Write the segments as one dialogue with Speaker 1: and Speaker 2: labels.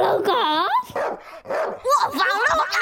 Speaker 1: 老狗，
Speaker 2: 我完了。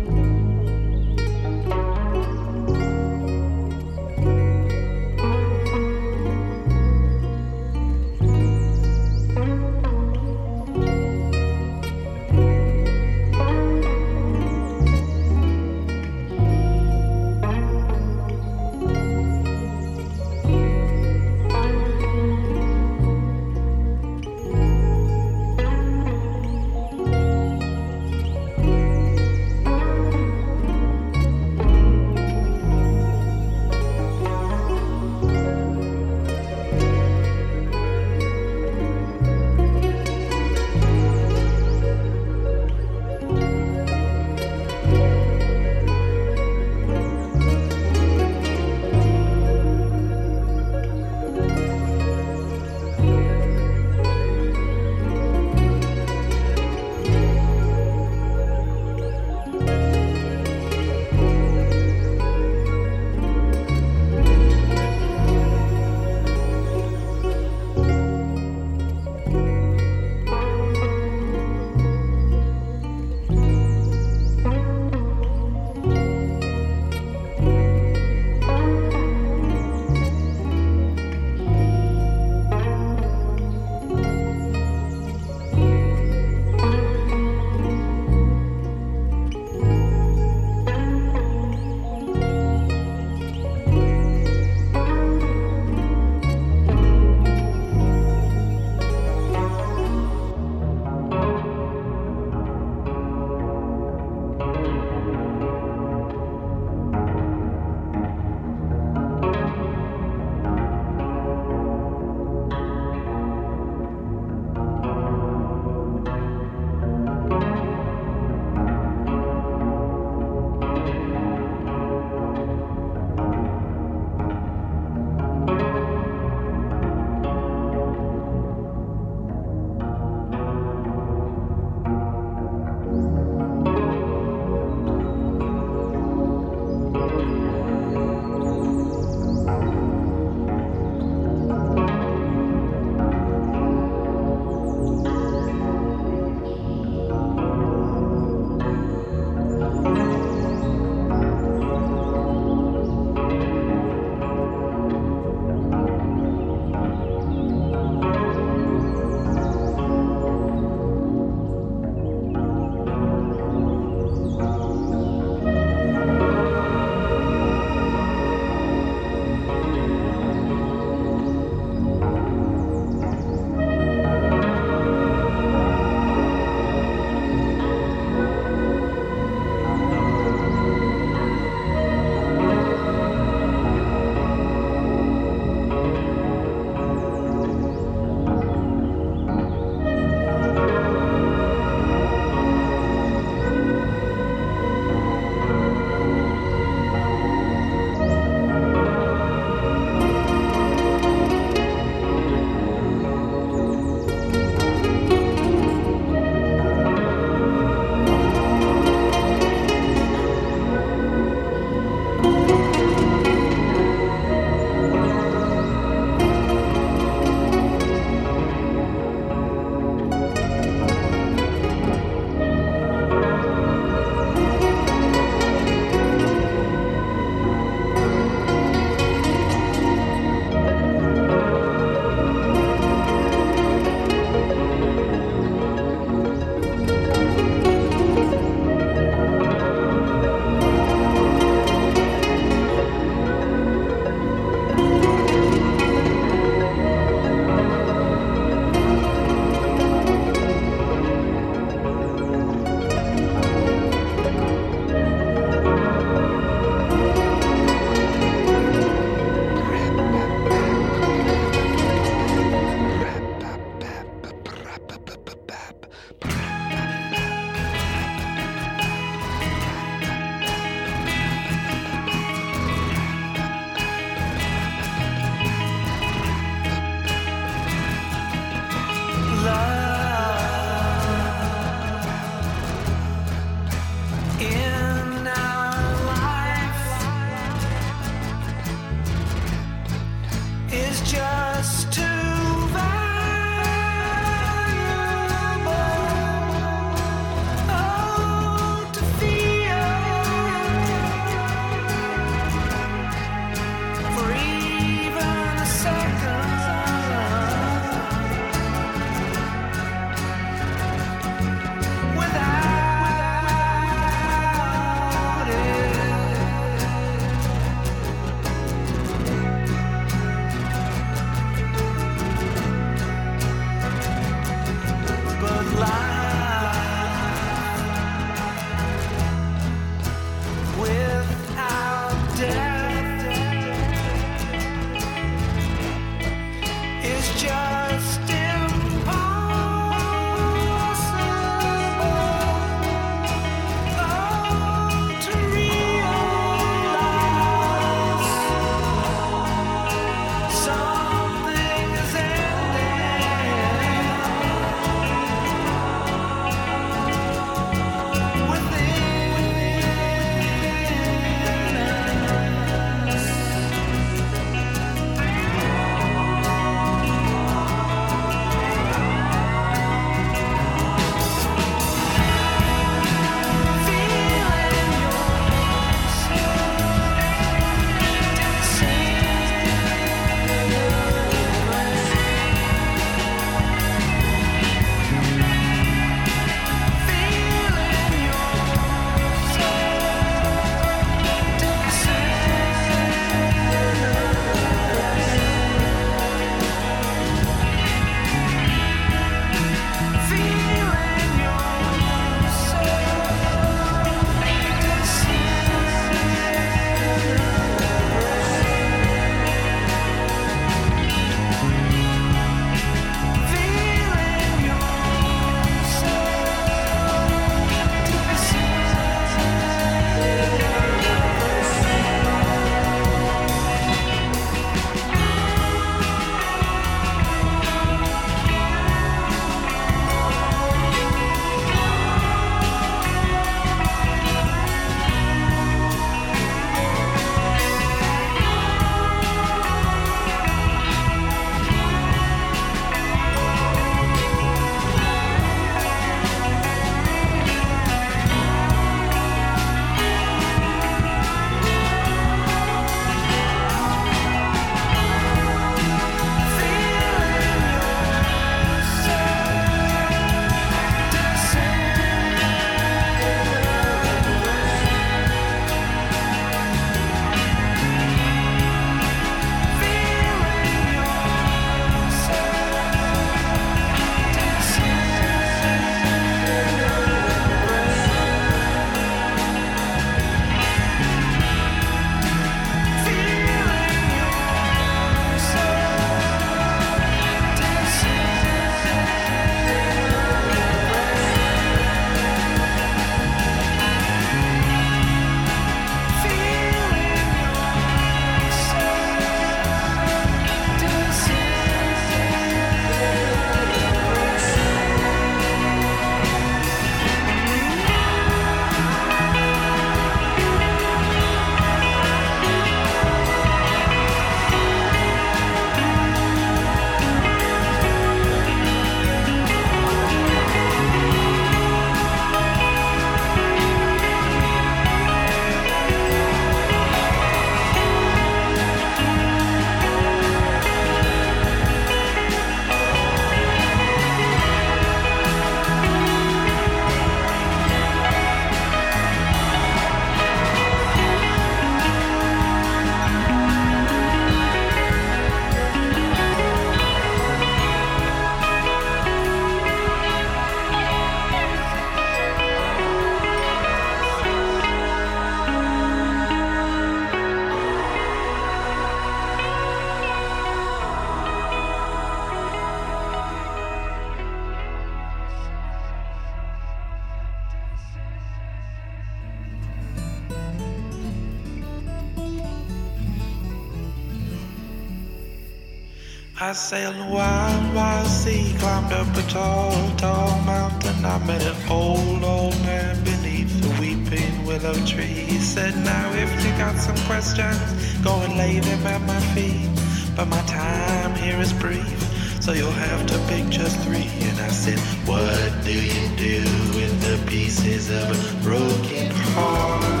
Speaker 3: I
Speaker 1: sailed a wild, wild sea, climbed up a tall, tall mountain. I met an old, old man beneath the weeping willow tree. He said, Now, if you got some questions, go and lay them at my feet. But my time here is brief, so you'll have to pick just three. And I said, What do you do with the pieces of a broken heart?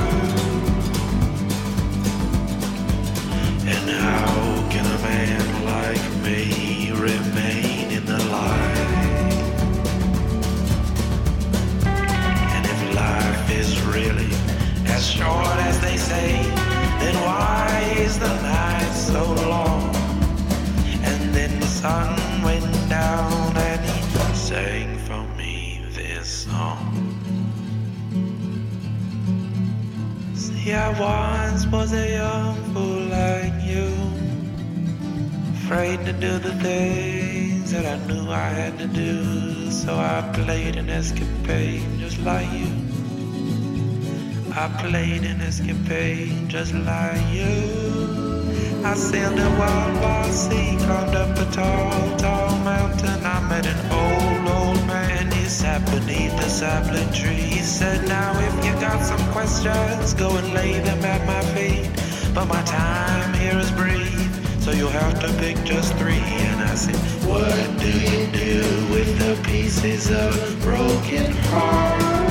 Speaker 1: As short as they say, then why is the night so long? And then the sun went down and he sang for me this song. See, I once was a young fool like you, afraid to do the things that I knew I had to do. So I played an escapade just like you. I played an escapade just like you. I sailed a wild, wild sea, climbed up a tall, tall mountain. I met an old, old man. He sat beneath a sapling tree. He said, Now, if you got some questions, go and lay them at my feet. But my time here is brief, so you'll have to pick just three. And I said, What do you do with the pieces of broken heart?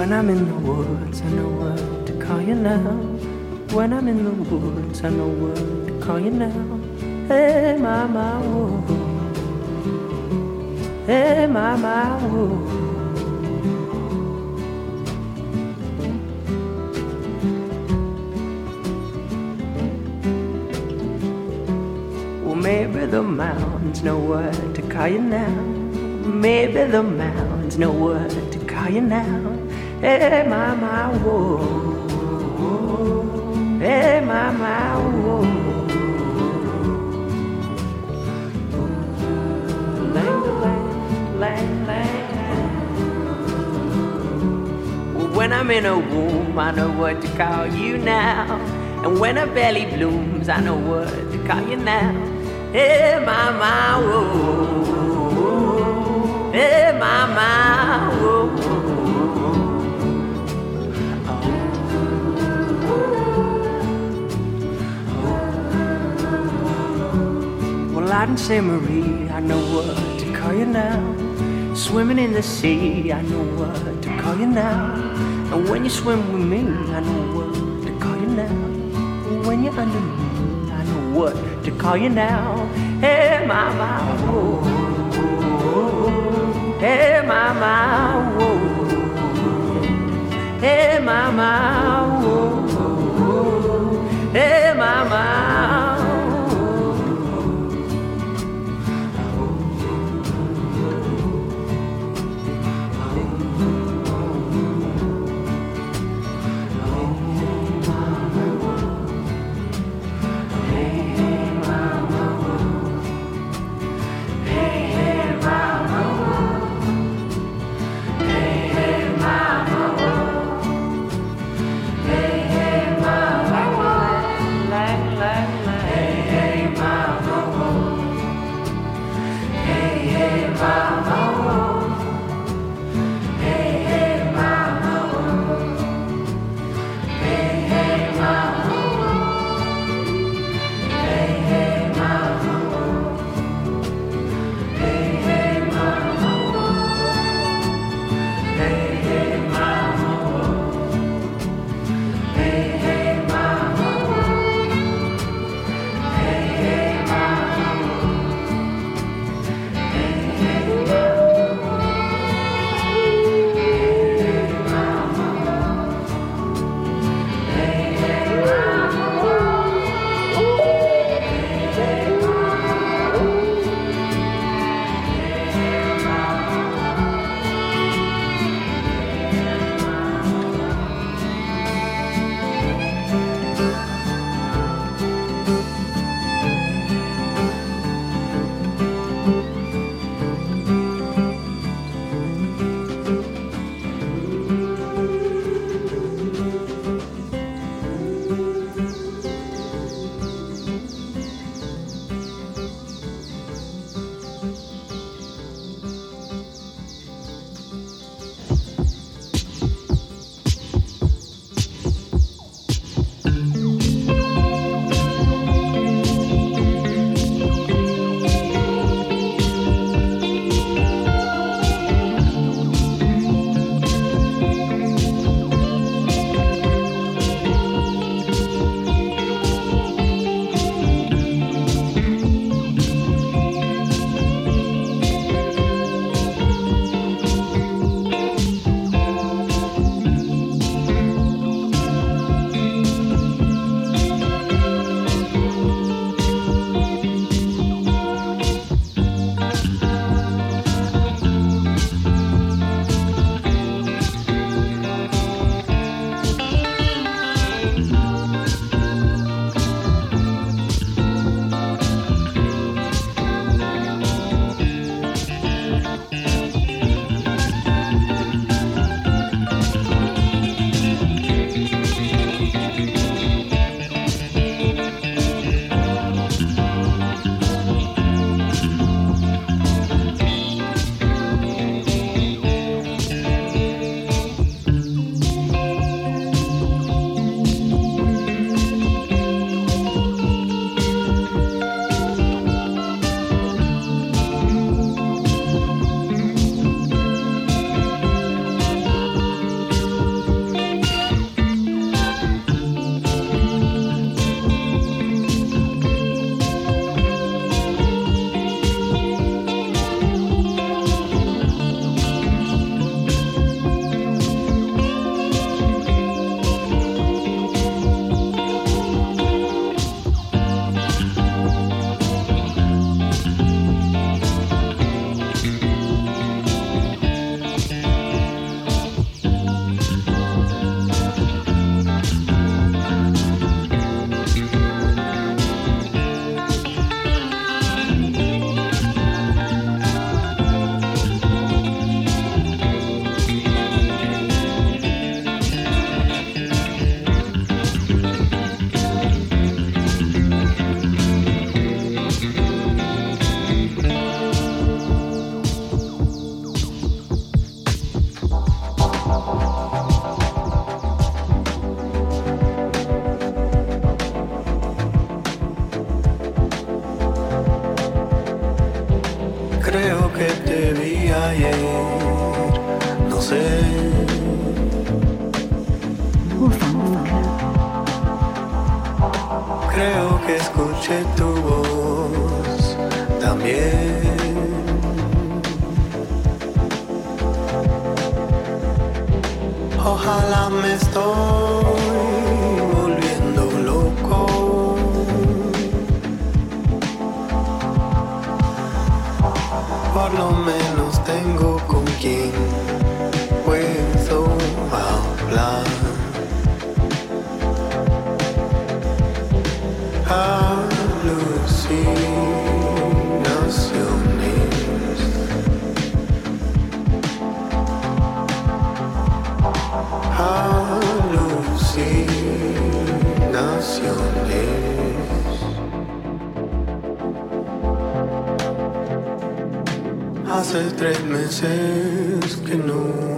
Speaker 4: When I'm in the woods, I know what to call you now. When I'm in the woods, I know what to call you now. Hey, my, my, whoa. Oh. Hey, my, my, whoa. Oh. Well, maybe the mountains know what to call you now. Maybe the mountains know what to call you now. Hey, my, my, whoa. Hey, my, my, whoa. When I'm in a womb, I know what to call you now. And when a belly blooms, I know what to call you now. Hey, mama, whoa. Eh, hey, mama, Well, I didn't say Marie, I know what to call you now. Swimming in the sea, I know what to call you now. And when you swim with me, I know what to call you now. When you're under me, I know what to call you now. Hey, mama, whoa. Hey, mama, whoa. Hey, mama, whoa. Hey, mama.
Speaker 5: escuche tu voz también. Ojalá me estoy volviendo loco. Por lo menos tengo con quien hace tres meses que no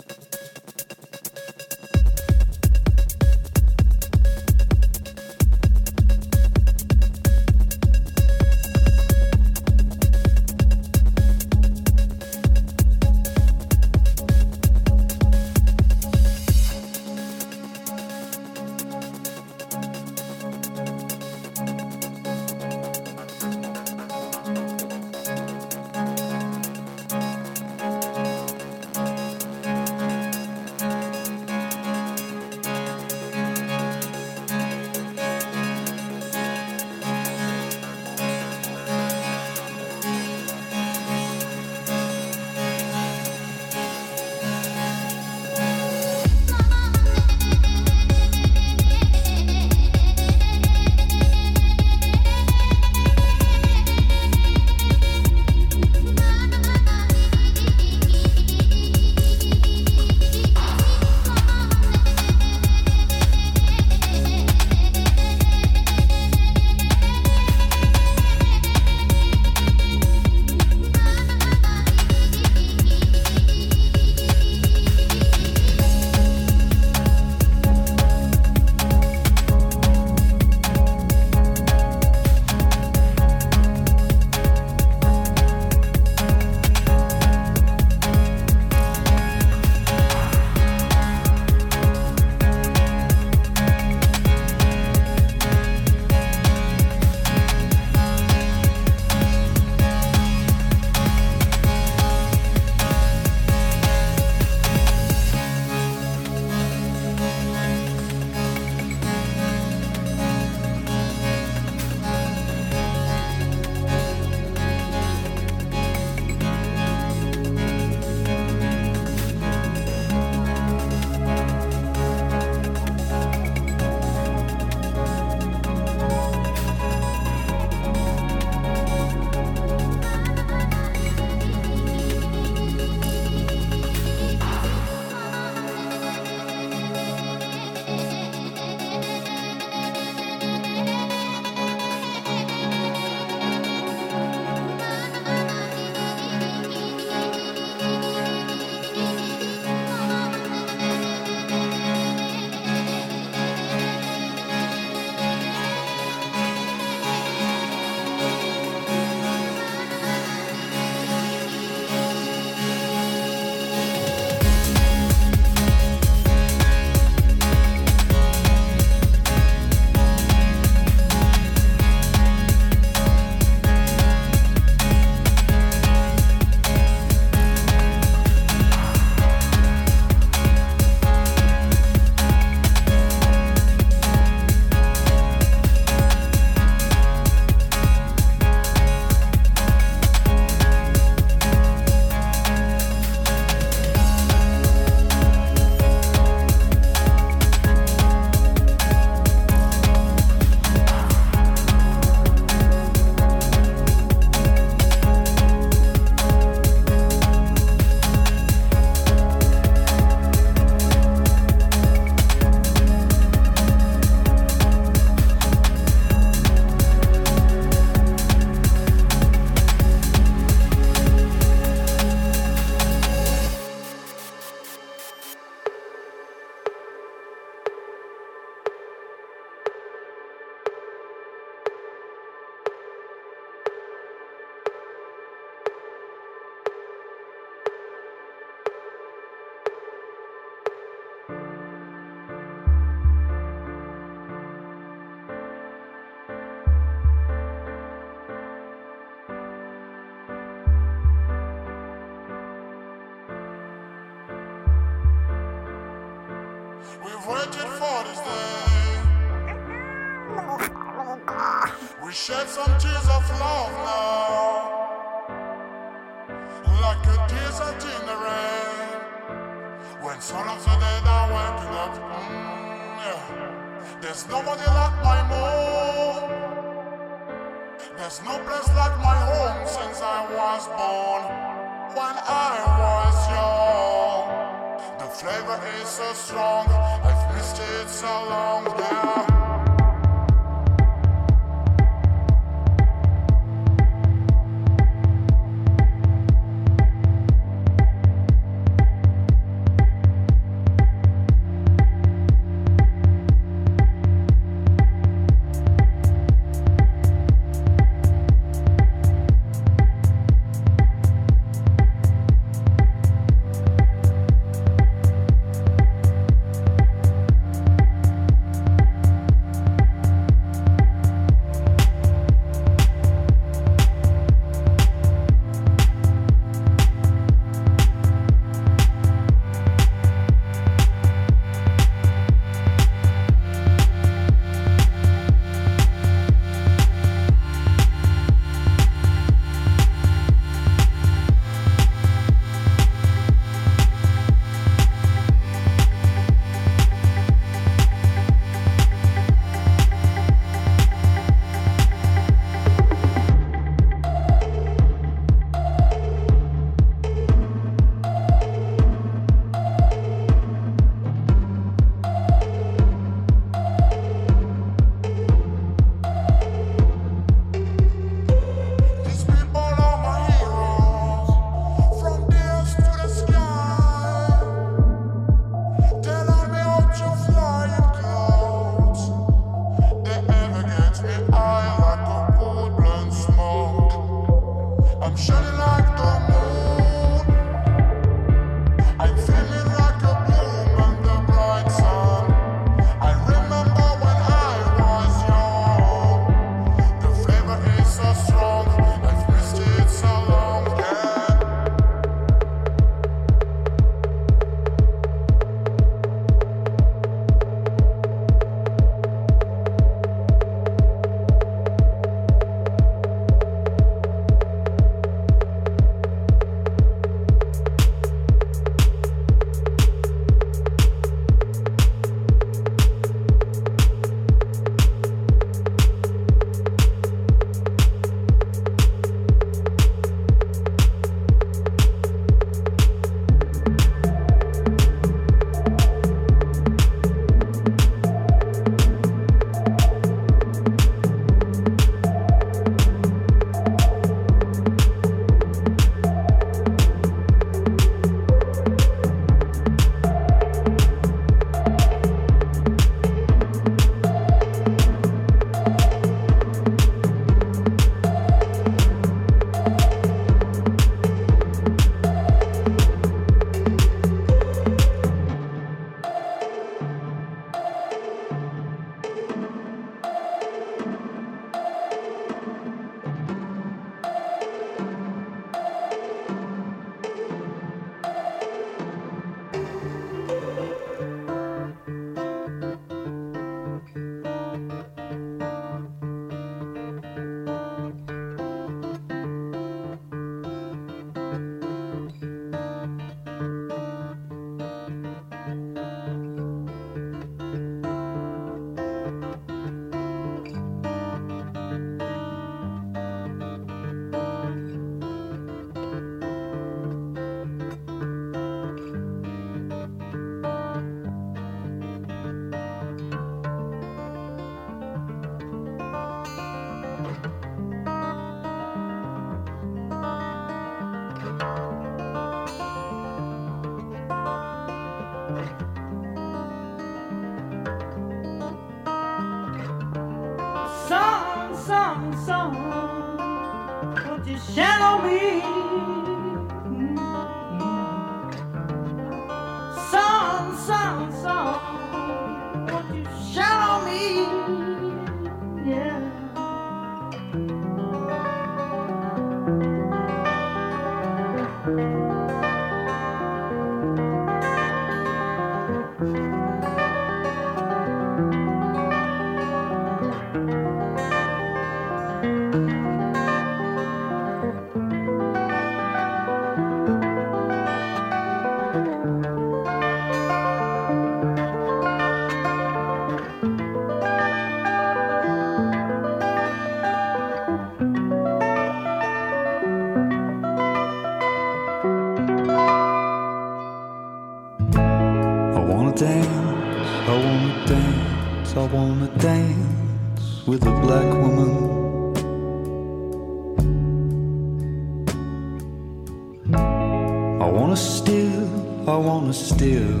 Speaker 6: wanna steal.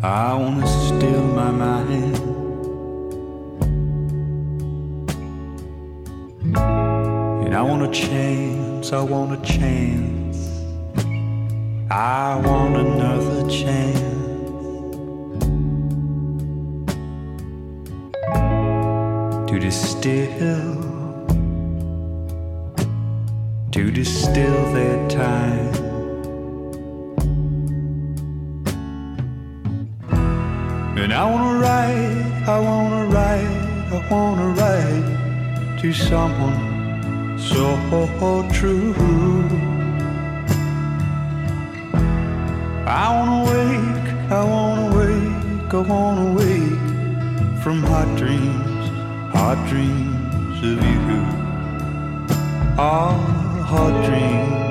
Speaker 6: I wanna steal my mind. And I want a chance, I want a chance. I want another chance. To distill, to distill that time. wanna write to someone so true. I wanna wake, I wanna wake, I wanna wake from hot dreams, hot dreams of you. Ah, hot dreams.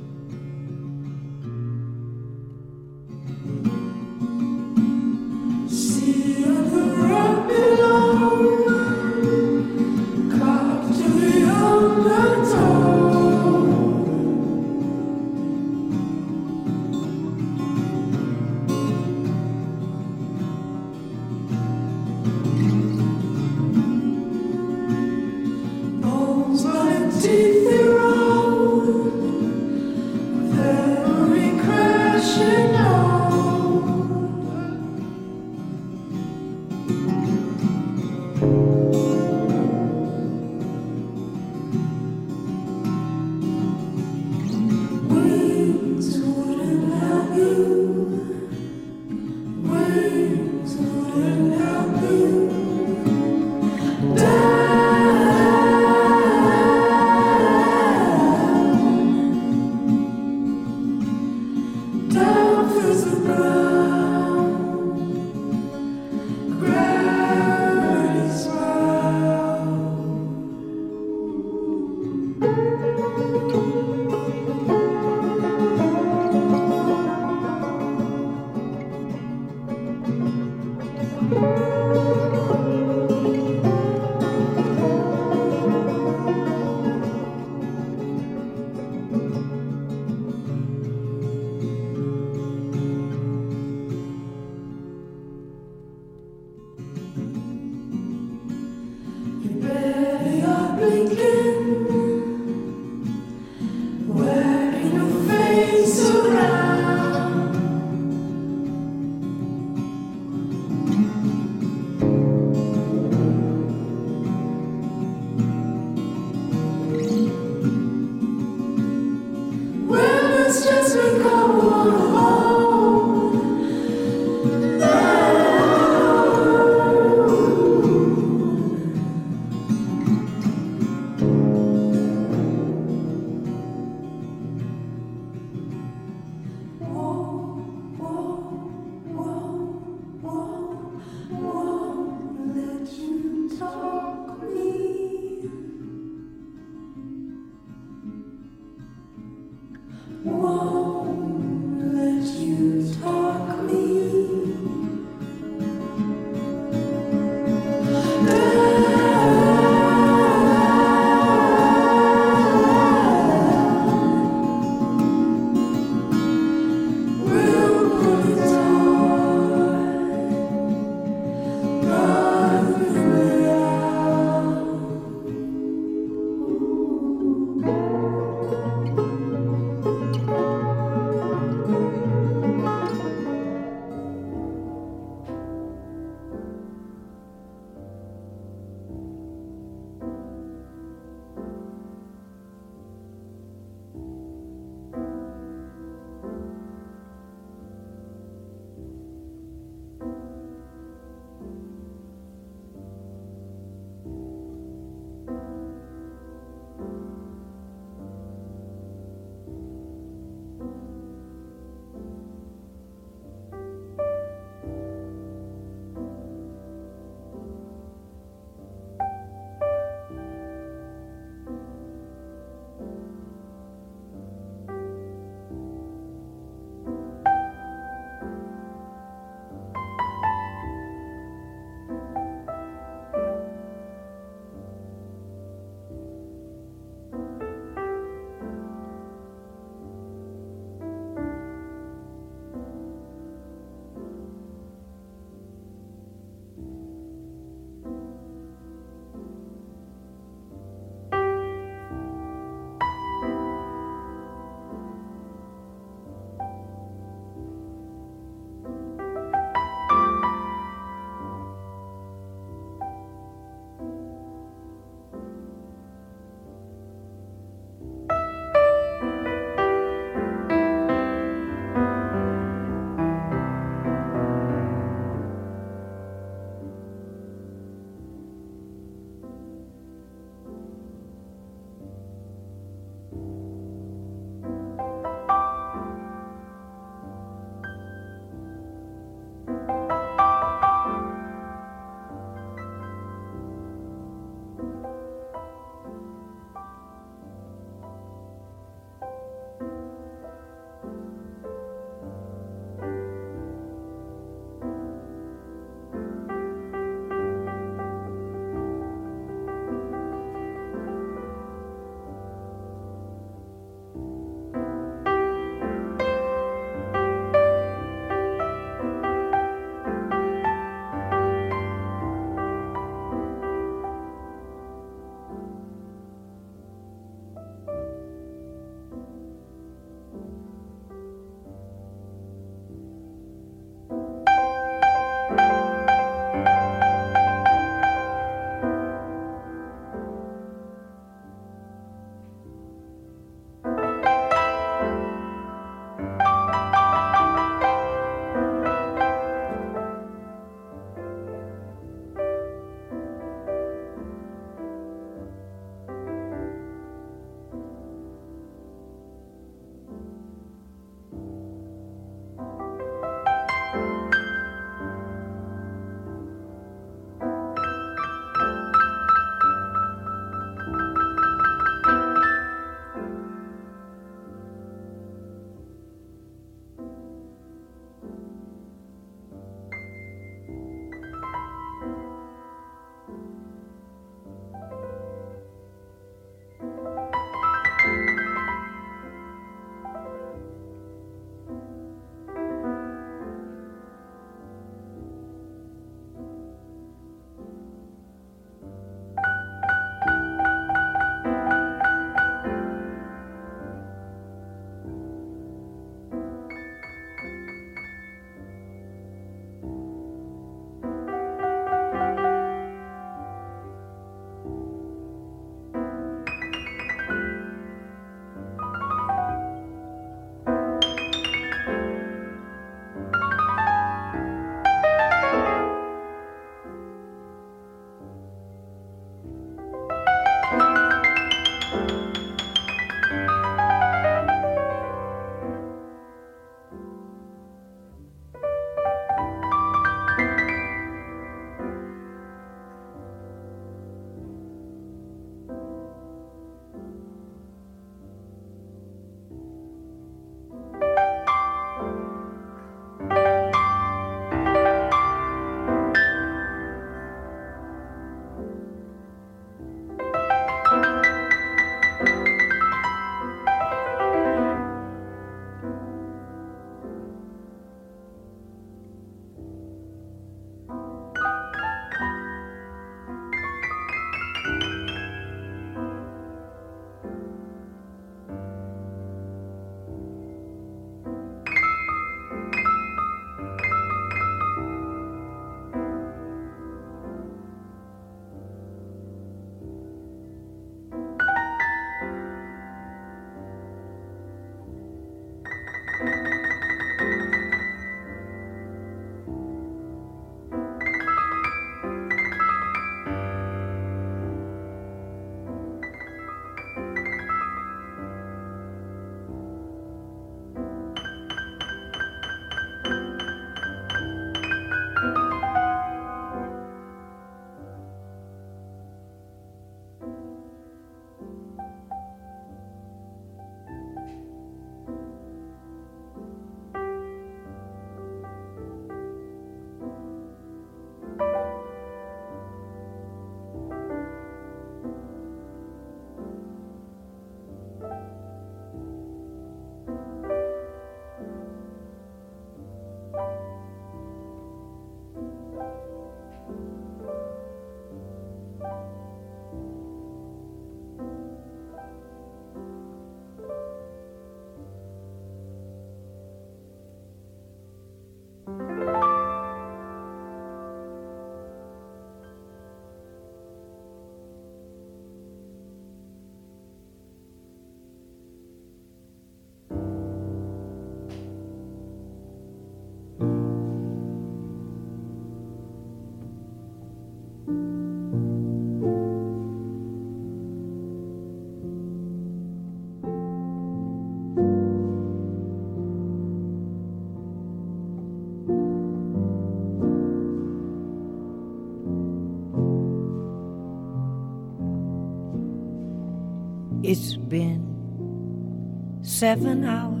Speaker 7: Seven hours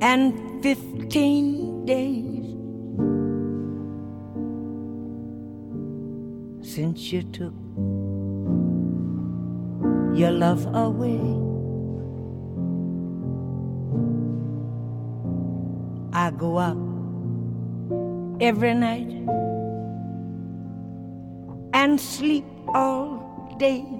Speaker 7: and fifteen days since you took your love away. I go out every night and sleep all day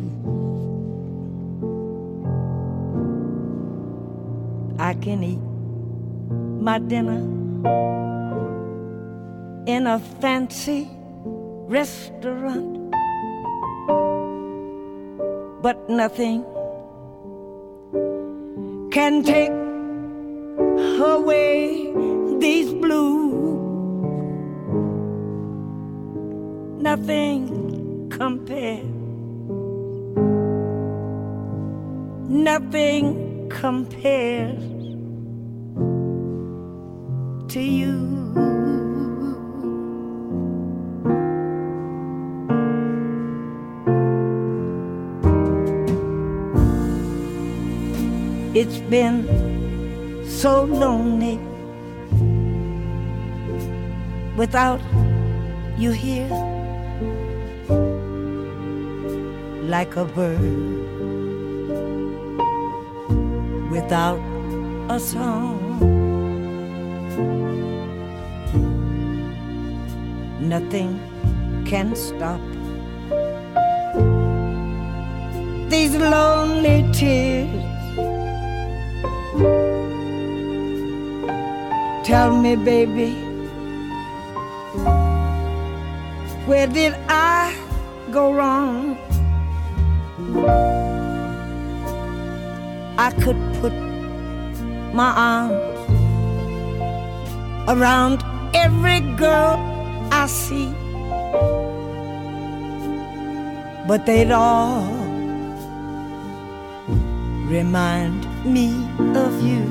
Speaker 7: I can eat my dinner in a fancy restaurant, but nothing can take away these blues. Nothing compares. Nothing compares to you. It's been so lonely without you here, like a bird without a song. Nothing can stop these lonely tears. Tell me, baby, where did I go wrong? I could put my arms around every girl See, but they'd all remind me of you.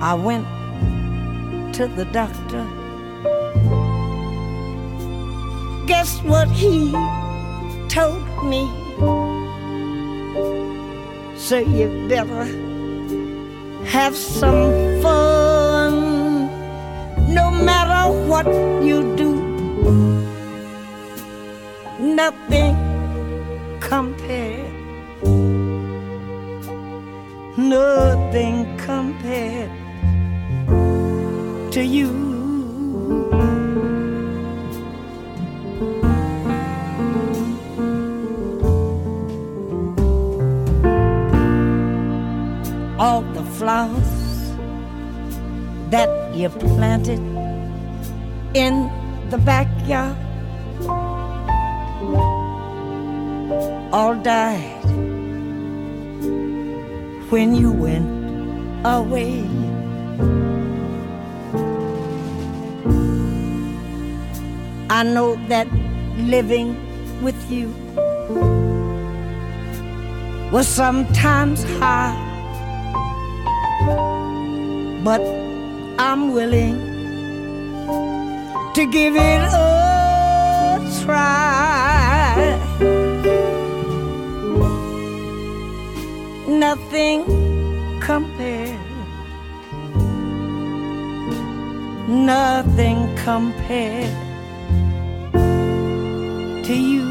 Speaker 7: I went to the doctor. Guess what he told me? So you better have some fun what you do. Nothing compared, nothing compared to you. All the flowers that you planted in the backyard all died when you went away. I know that living with you was sometimes hard, but I'm willing to give it a try. Nothing compares, nothing compared to you.